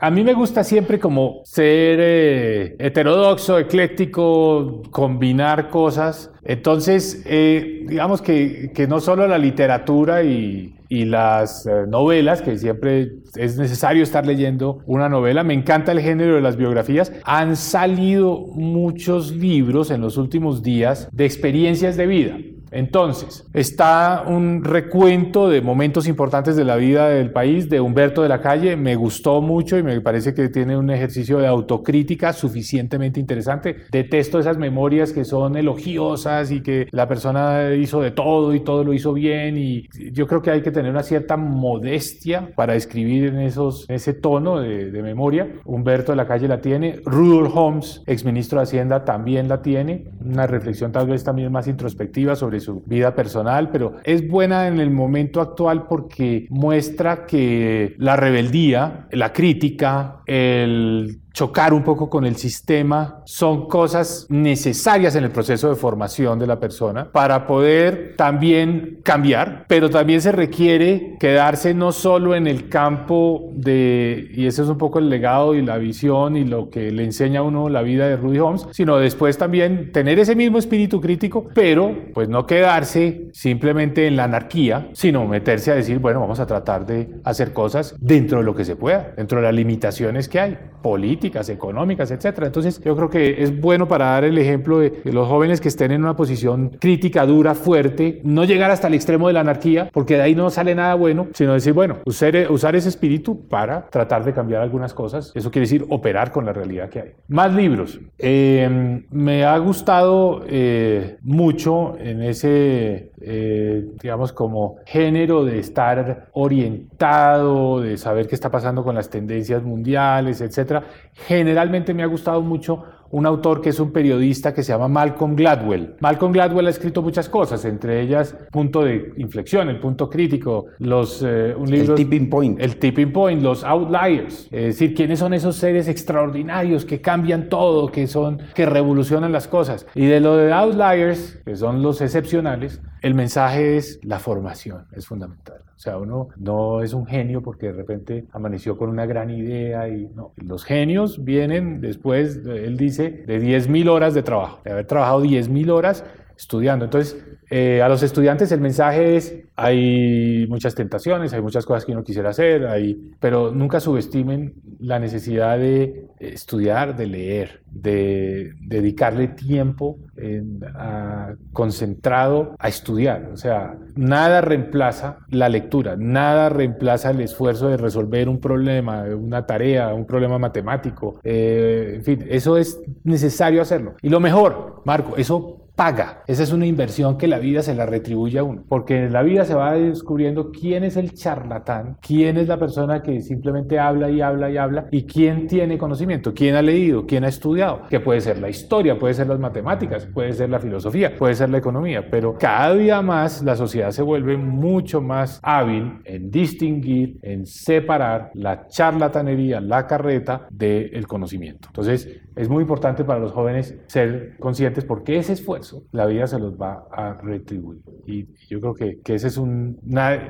a mí me gusta siempre como ser eh, heterodoxo, ecléctico, combinar cosas. Entonces, eh, digamos que, que, no solo la literatura y, las eh, novelas, que siempre es necesario estar leyendo una novela, me encanta el género de las biografías. Han salido muchos libros en los últimos días de experiencias de vida. Entonces, está un recuento de momentos importantes de la vida del país de Humberto de la Calle. Me gustó mucho y me parece que tiene un ejercicio de autocrítica suficientemente interesante. Detesto esas memorias que son elogiosas y que la persona hizo de todo y todo lo hizo bien. Y yo creo que hay que tener una cierta modestia para escribir en, esos, ese tono de, de memoria. Humberto de la Calle la tiene. Rudolf Holmes, exministro de Hacienda, también la tiene. Una reflexión tal vez también más introspectiva sobre su vida personal, pero es buena en el momento actual porque muestra que la rebeldía, la crítica, el chocar un poco con el sistema, son cosas necesarias en el proceso de formación de la persona para poder también cambiar, pero también se requiere quedarse no solo en el campo de, y ese es un poco el legado y la visión y lo que le enseña a uno la vida de Rudy Holmes, sino después también tener ese mismo espíritu crítico, pero pues no quedarse simplemente en la anarquía, sino meterse a decir, bueno, vamos a tratar de hacer cosas dentro de lo que se pueda, dentro de las limitaciones que hay, políticas, económicas, etcétera. Entonces, yo creo que es bueno para dar el ejemplo de los jóvenes que estén en una posición crítica, dura, fuerte, no llegar hasta el extremo de la anarquía, porque de ahí no sale nada bueno, sino decir, bueno, usar, usar ese espíritu para tratar de cambiar algunas cosas. Eso quiere decir operar con la realidad que hay. Más libros. Eh, me ha gustado eh, mucho en ese, eh, digamos, como género de estar orientado, de saber qué está pasando con las tendencias mundiales, etcétera. Generalmente me ha gustado mucho un autor que es un periodista que se llama Malcolm Gladwell. Malcolm Gladwell ha escrito muchas cosas, entre ellas Punto de Inflexión, El Punto Crítico, los, eh, un libro, El Tipping Point. El Tipping Point, Los Outliers. Es decir, quiénes son esos seres extraordinarios que cambian todo, que, son, que revolucionan las cosas. Y de lo de Outliers, que son los excepcionales, el mensaje es la formación, es fundamental. O sea, uno no es un genio porque de repente amaneció con una gran idea y no. Los genios vienen después, él dice, de 10.000 horas de trabajo, de haber trabajado 10.000 horas estudiando. Entonces, eh, a los estudiantes el mensaje es, hay muchas tentaciones, hay muchas cosas que uno quisiera hacer, hay, pero nunca subestimen la necesidad de estudiar, de leer, de dedicarle tiempo concentrado a estudiar. O sea, nada reemplaza la lectura, nada reemplaza el esfuerzo de resolver un problema, una tarea, un problema matemático. Eh, en fin, eso es necesario hacerlo. Y lo mejor, Marco, eso paga. Esa es una inversión que la vida se la retribuye a uno, porque en la vida se va descubriendo quién es el charlatán, quién es la persona que simplemente habla y habla y habla, y quién tiene conocimiento, quién ha leído, quién ha estudiado, que puede ser la historia, puede ser las matemáticas, puede ser la filosofía, puede ser la economía, pero cada día más la sociedad se vuelve mucho más hábil en distinguir, en separar la charlatanería, la carreta del conocimiento. Entonces, es muy importante para los jóvenes ser conscientes porque ese esfuerzo la vida se los va a retribuir. Y yo creo que, que ese es un,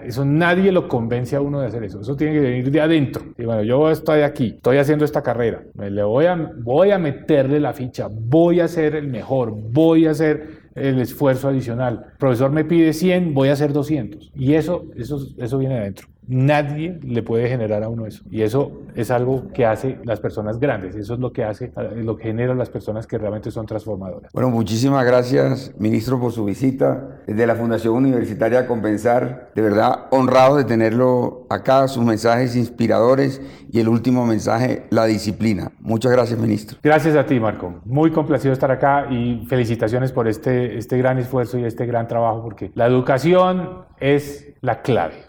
eso nadie lo convence a uno de hacer eso. Eso tiene que venir de adentro. Y bueno, yo estoy aquí, estoy haciendo esta carrera, me le voy a, voy a meterle la ficha, voy a ser el mejor, voy a hacer el esfuerzo adicional. El profesor me pide 100, voy a hacer 200. Y eso, eso, eso viene de adentro. Nadie le puede generar a uno eso. Y eso es algo que hace las personas grandes. Eso es lo que hace, lo que genera las personas que realmente son transformadoras. Bueno, muchísimas gracias, ministro, por su visita. Desde la Fundación Universitaria Compensar, de verdad honrado de tenerlo acá, sus mensajes inspiradores y el último mensaje, la disciplina. Muchas gracias, ministro. Gracias a ti, Marco. Muy complacido estar acá y felicitaciones por este, este gran esfuerzo y este gran trabajo, porque la educación es la clave.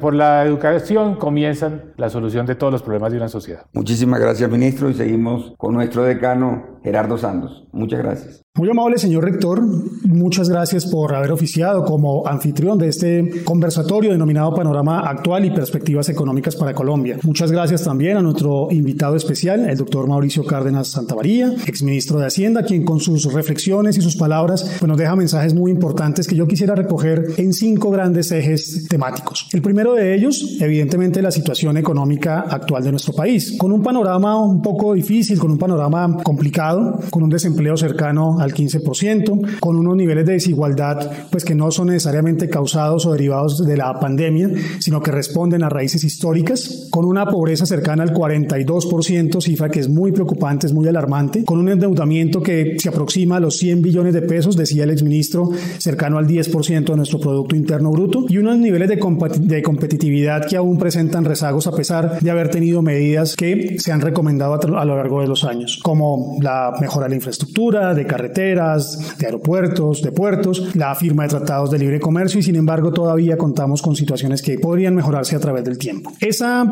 por la educación comienzan la solución de todos los problemas de una sociedad. Muchísimas gracias, ministro, y seguimos con nuestro decano, Gerardo Santos. Muchas gracias. Muy amable, señor rector. Muchas gracias por haber oficiado como anfitrión de este conversatorio denominado Panorama Actual y Perspectivas Económicas para Colombia. Muchas gracias también a nuestro invitado especial, el doctor Mauricio Cárdenas Santavaría, exministro de Hacienda, quien con sus reflexiones y sus palabras pues, nos deja mensajes muy importantes que yo quisiera recoger en cinco grandes ejes temáticos. El primero de ellos, evidentemente, la situación económica actual de nuestro país, con un panorama un poco difícil, con un panorama complicado, con un desempleo cercano al 15%, con unos niveles de desigualdad pues que no son necesariamente causados o derivados de la pandemia, sino que responden a raíces históricas, con una pobreza cercana al 42%, cifra que es muy preocupante, es muy alarmante, con un endeudamiento que se aproxima a los 100 billones de pesos, decía el exministro, cercano al 10% de nuestro Producto Interno Bruto, y unos niveles de, de competitividad que aún presentan rezagos a pesar de haber tenido medidas que se han recomendado a, a lo largo de los años, como la mejora de la infraestructura, de carreteras, de aeropuertos, de puertos, la firma de tratados de libre comercio y sin embargo todavía contamos con situaciones que podrían mejorarse a través del tiempo. Esa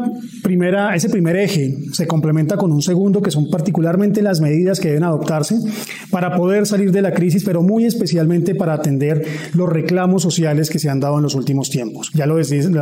primera, ese primer eje se complementa con un segundo que son particularmente las medidas que deben adoptarse para poder salir de la crisis, pero muy especialmente para atender los reclamos sociales que se han dado en los últimos tiempos. Ya lo,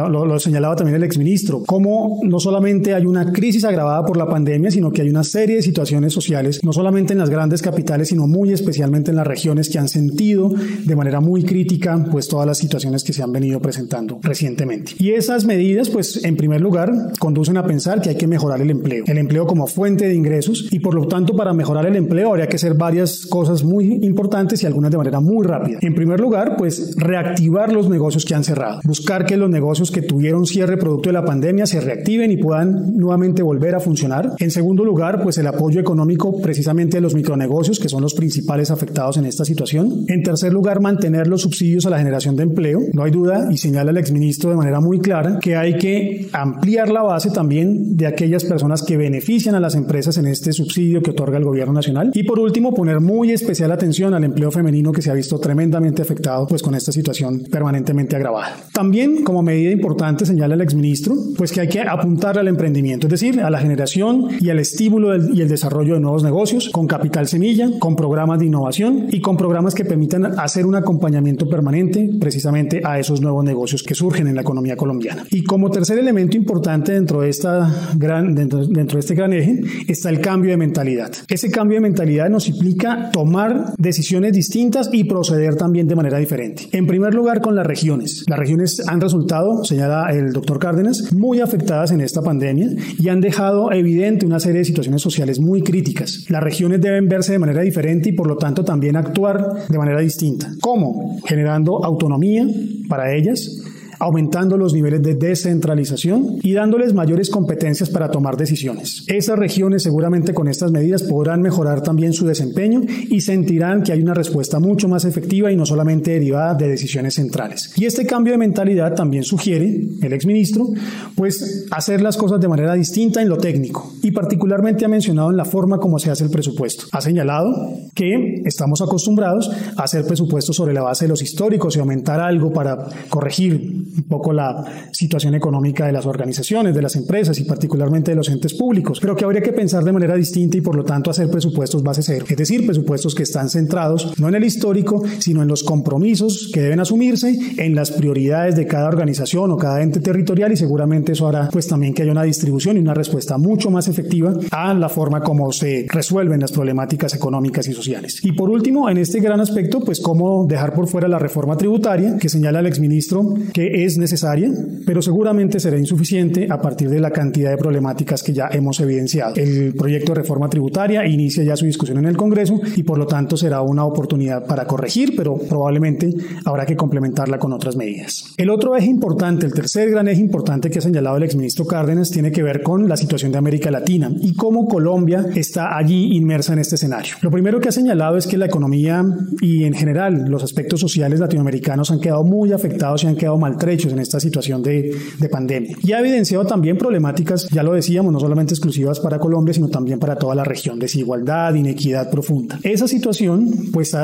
lo, lo señalaba también el exministro, cómo no solamente hay una crisis agravada por la pandemia, sino que hay una serie de situaciones sociales, no solamente en las grandes capitales, sino muy especialmente en las regiones que han sentido de manera muy crítica pues todas las situaciones que se han venido presentando recientemente. Y esas medidas pues en primer lugar conducen a pensar que hay que mejorar el empleo, el empleo como fuente de ingresos y por lo tanto para mejorar el empleo habría que hacer varias cosas muy importantes y algunas de manera muy rápida. En primer lugar pues reactivar los negocios que han cerrado, buscar que los negocios que tuvieron cierre producto de la pandemia se reactiven y puedan nuevamente volver a funcionar. En segundo lugar pues el apoyo económico precisamente de los micronegocios que son los principales afectados en esta situación. En tercer lugar, mantener los subsidios a la generación de empleo. No hay duda, y señala el exministro de manera muy clara, que hay que ampliar la base también de aquellas personas que benefician a las empresas en este subsidio que otorga el gobierno nacional. Y por último, poner muy especial atención al empleo femenino que se ha visto tremendamente afectado pues con esta situación permanentemente agravada. También, como medida importante, señala el exministro, pues que hay que apuntar al emprendimiento, es decir, a la generación y al estímulo y el desarrollo de nuevos negocios con capital semilla, con programas de innovación y con programas que permitan hacer un acompañamiento permanente precisamente a esos nuevos negocios que surgen en la economía colombiana. Y como tercer elemento importante dentro de, esta gran, dentro, dentro de este gran eje está el cambio de mentalidad. Ese cambio de mentalidad nos implica tomar decisiones distintas y proceder también de manera diferente. En primer lugar, con las regiones. Las regiones han resultado, señala el doctor Cárdenas, muy afectadas en esta pandemia y han dejado evidente una serie de situaciones sociales muy críticas. Las deben verse de manera diferente y por lo tanto también actuar de manera distinta. ¿Cómo? Generando autonomía para ellas, aumentando los niveles de descentralización y dándoles mayores competencias para tomar decisiones. Esas regiones seguramente con estas medidas podrán mejorar también su desempeño y sentirán que hay una respuesta mucho más efectiva y no solamente derivada de decisiones centrales. Y este cambio de mentalidad también sugiere el exministro, pues hacer las cosas de manera distinta en lo técnico y particularmente ha mencionado en la forma como se hace el presupuesto. Ha señalado que estamos acostumbrados a hacer presupuestos sobre la base de los históricos y aumentar algo para corregir un poco la situación económica de las organizaciones, de las empresas y particularmente de los entes públicos. Creo que habría que pensar de manera distinta y por lo tanto hacer presupuestos base cero, es decir, presupuestos que están centrados no en el histórico, sino en los compromisos que deben asumirse, en las prioridades de cada organización o cada ente territorial y seguramente eso hará pues también que haya una distribución y una respuesta mucho más efectiva a la forma como se resuelven las problemáticas económicas y sociales. Y por último, en este gran aspecto, pues cómo dejar por fuera la reforma tributaria que señala el exministro que es necesaria, pero seguramente será insuficiente a partir de la cantidad de problemáticas que ya hemos evidenciado. El proyecto de reforma tributaria inicia ya su discusión en el Congreso y por lo tanto será una oportunidad para corregir, pero probablemente habrá que complementarla con otras medidas. El otro eje importante, el tercer gran eje importante que ha señalado el exministro Cárdenas tiene que ver con la situación de América Latina y cómo Colombia está allí inmersa en este escenario. Lo primero que ha señalado es que la economía y en general los aspectos sociales latinoamericanos han quedado muy afectados y han quedado maltrechos en esta situación de, de pandemia. Y ha evidenciado también problemáticas, ya lo decíamos, no solamente exclusivas para Colombia, sino también para toda la región, desigualdad, inequidad profunda. Esa situación pues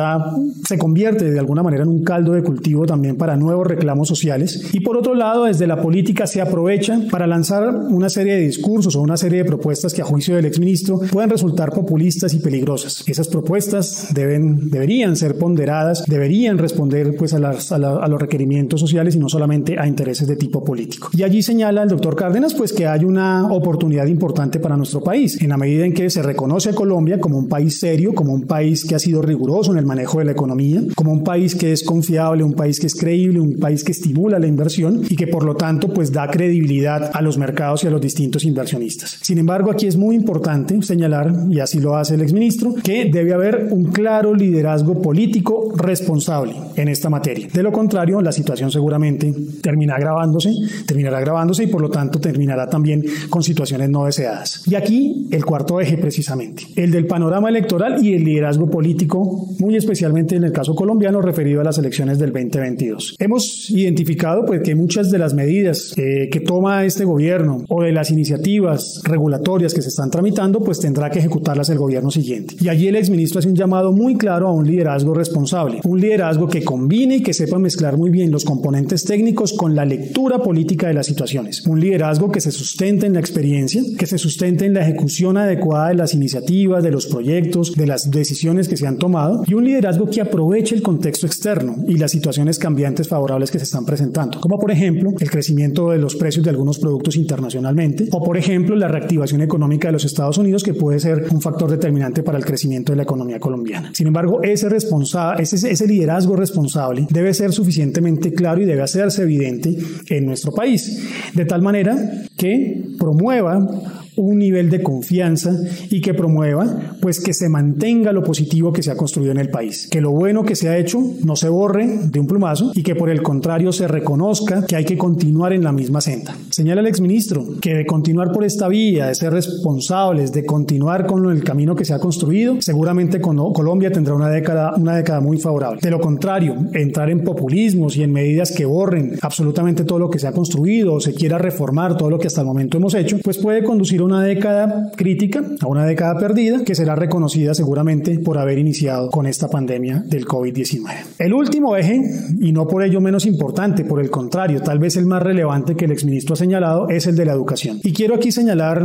se convierte de alguna manera en un caldo de cultivo también para nuevos reclamos sociales y por otro lado desde la política se aprovecha para lanzar una serie de discursos o una serie de propuestas que a juicio del exministro pueden resultar populistas y peligrosas. Esas propuestas deben, deberían ser ponderadas, deberían responder pues a, las, a, a los requerimientos sociales y no solamente a intereses de tipo político. Y allí señala el doctor Cárdenas pues que hay una oportunidad importante para nuestro país en la medida en que se reconoce a Colombia como un país serio, como un país que ha sido riguroso en el manejo de la economía, como un país que es confiable, un país que es creíble, un país que estimula la inversión y que por lo tanto pues da credibilidad a los mercados y a los distintos inversionistas. Sin embargo, aquí es muy importante señalar, y así lo hace el exministro, que debe haber un claro liderazgo político responsable en esta materia. De lo contrario, la situación seguramente termina agravándose, terminará agravándose y por lo tanto terminará también con situaciones no deseadas. Y aquí el cuarto eje precisamente, el del panorama electoral y el liderazgo político, muy especialmente en el caso colombiano referido a las elecciones del 2022. Hemos identificado pues que muchas de las medidas eh, que toma este gobierno o de las iniciativas regulatorias que se están tramitando pues tendrá que ejecutarlas el gobierno siguiente. Y allí el exministro hace un llamado muy claro a un liderazgo responsable, un liderazgo que combine y que sepa mezclar muy bien los componentes técnicos con la lectura política de las situaciones, un liderazgo que se sustente en la experiencia, que se sustente en la ejecución adecuada de las iniciativas, de los proyectos, de las decisiones que se han tomado y un liderazgo que aproveche el contexto externo y las situaciones cambiantes favorables que se están presentando, como por ejemplo el crecimiento de los precios de algunos productos internacionalmente o por ejemplo la reactivación económica de los Estados Unidos que puede ser un factor determinante para el crecimiento de la economía colombiana. Sin embargo, ese, ese, ese liderazgo responsable debe ser suficientemente claro y debe hacerse evidente en nuestro país, de tal manera que promueva un nivel de confianza y que promueva pues que se mantenga lo positivo que se ha construido en el país, que lo bueno que se ha hecho no se borre de un plumazo y que por el contrario se reconozca que hay que continuar en la misma senda. Señala el exministro que de continuar por esta vía, de ser responsables, de continuar con el camino que se ha construido, seguramente Colombia tendrá una década, una década muy favorable. De lo contrario, entrar en populismos y en medidas que borren absolutamente todo lo que se ha construido o se quiera reformar todo lo que hasta el momento hemos hecho, pues puede conducir a una década crítica, a una década perdida, que será reconocida seguramente por haber iniciado con esta pandemia del COVID-19. El último eje, y no por ello menos importante, por el contrario, tal vez el más relevante que el exministro ha señalado, es el de la educación. Y quiero aquí señalar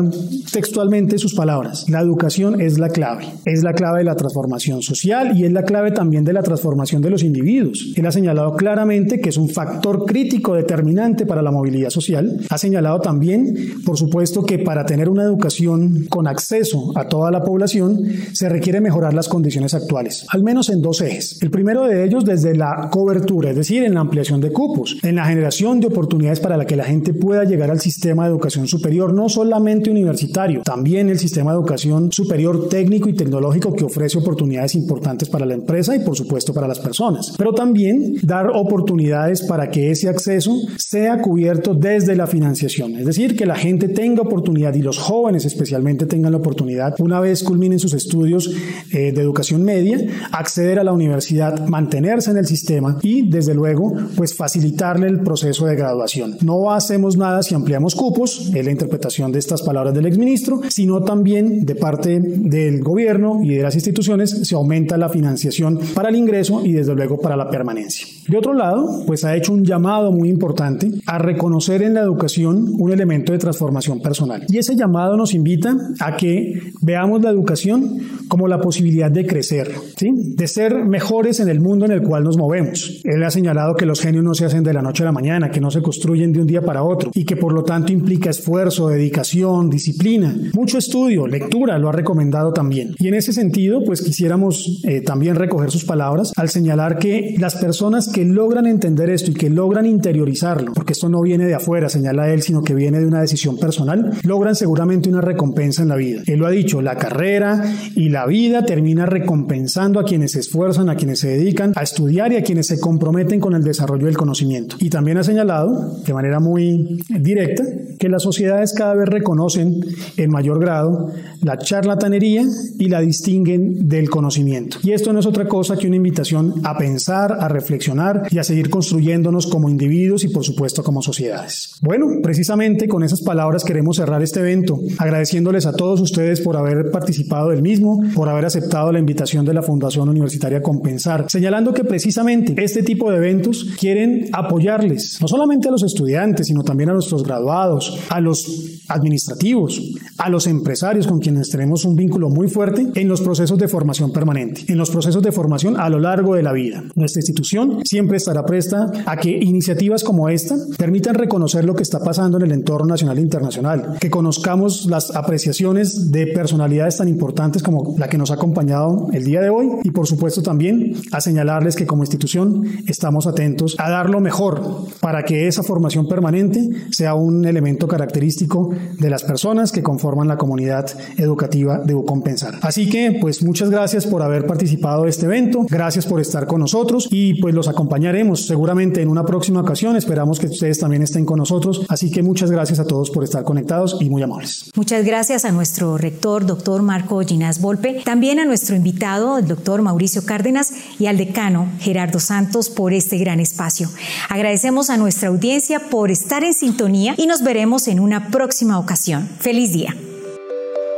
textualmente sus palabras. La educación es la clave. Es la clave de la transformación social y es la clave también de la transformación de los individuos. Él ha señalado claramente que es un factor crítico determinante para la movilidad social. Ha señalado también, por supuesto, que para tener una educación con acceso a toda la población, se requiere mejorar las condiciones actuales, al menos en dos ejes. El primero de ellos desde la cobertura, es decir, en la ampliación de cupos, en la generación de oportunidades para la que la gente pueda llegar al sistema de educación superior, no solamente universitario, también el sistema de educación superior técnico y tecnológico que ofrece oportunidades importantes para la empresa y por supuesto para las personas, pero también dar oportunidades para que ese acceso sea cubierto desde la financiación, es decir, que la gente tenga oportunidad y los los jóvenes especialmente tengan la oportunidad, una vez culminen sus estudios eh, de educación media, acceder a la universidad, mantenerse en el sistema y desde luego pues facilitarle el proceso de graduación. No hacemos nada si ampliamos cupos, es la interpretación de estas palabras del exministro, sino también de parte del gobierno y de las instituciones se aumenta la financiación para el ingreso y desde luego para la permanencia. De otro lado, pues ha hecho un llamado muy importante a reconocer en la educación un elemento de transformación personal. Y ese llamado nos invita a que veamos la educación como la posibilidad de crecer, ¿sí? de ser mejores en el mundo en el cual nos movemos. Él ha señalado que los genios no se hacen de la noche a la mañana, que no se construyen de un día para otro y que por lo tanto implica esfuerzo, dedicación, disciplina, mucho estudio, lectura, lo ha recomendado también. Y en ese sentido, pues quisiéramos eh, también recoger sus palabras al señalar que las personas que logran entender esto y que logran interiorizarlo, porque esto no viene de afuera, señala él, sino que viene de una decisión personal, logran seguramente una recompensa en la vida. Él lo ha dicho, la carrera y la vida termina recompensando a quienes se esfuerzan, a quienes se dedican a estudiar y a quienes se comprometen con el desarrollo del conocimiento. Y también ha señalado, de manera muy directa, que las sociedades cada vez reconocen en mayor grado la charlatanería y la distinguen del conocimiento. Y esto no es otra cosa que una invitación a pensar, a reflexionar y a seguir construyéndonos como individuos y por supuesto como sociedades. Bueno, precisamente con esas palabras queremos cerrar este evento, agradeciéndoles a todos ustedes por haber participado del mismo, por haber aceptado la invitación de la Fundación Universitaria Compensar, señalando que precisamente este tipo de eventos quieren apoyarles, no solamente a los estudiantes, sino también a nuestros graduados, a los administrativos, a los empresarios con quienes tenemos un vínculo muy fuerte en los procesos de formación permanente, en los procesos de formación a lo largo de la vida. Nuestra institución siempre estará presta a que iniciativas como esta permitan reconocer lo que está pasando en el entorno nacional e internacional, que conozcamos las apreciaciones de personalidades tan importantes como la que nos ha acompañado el día de hoy y por supuesto también a señalarles que como institución estamos atentos a dar lo mejor para que esa formación permanente sea un elemento característico de las personas que conforman la comunidad educativa de Ucompensar. Así que pues muchas gracias por haber participado de este evento, gracias por estar con nosotros y pues los acompañaremos seguramente en una próxima ocasión, esperamos que ustedes también estén con nosotros, así que muchas gracias a todos por estar conectados y muy amables. Muchas gracias a nuestro rector, doctor Marco Ginás Volpe, también a nuestro invitado, el doctor Mauricio Cárdenas y al decano Gerardo Santos por este gran espacio. Agradecemos a nuestra audiencia por estar en sintonía y nos veremos en una próxima ocasión. Feliz día.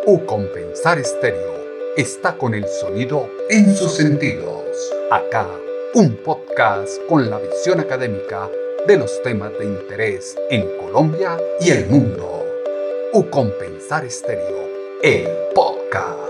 U Compensar Estéreo está con el sonido en sus sentidos. Acá, un podcast con la visión académica de los temas de interés en Colombia y el mundo. U Compensar Estéreo, el podcast.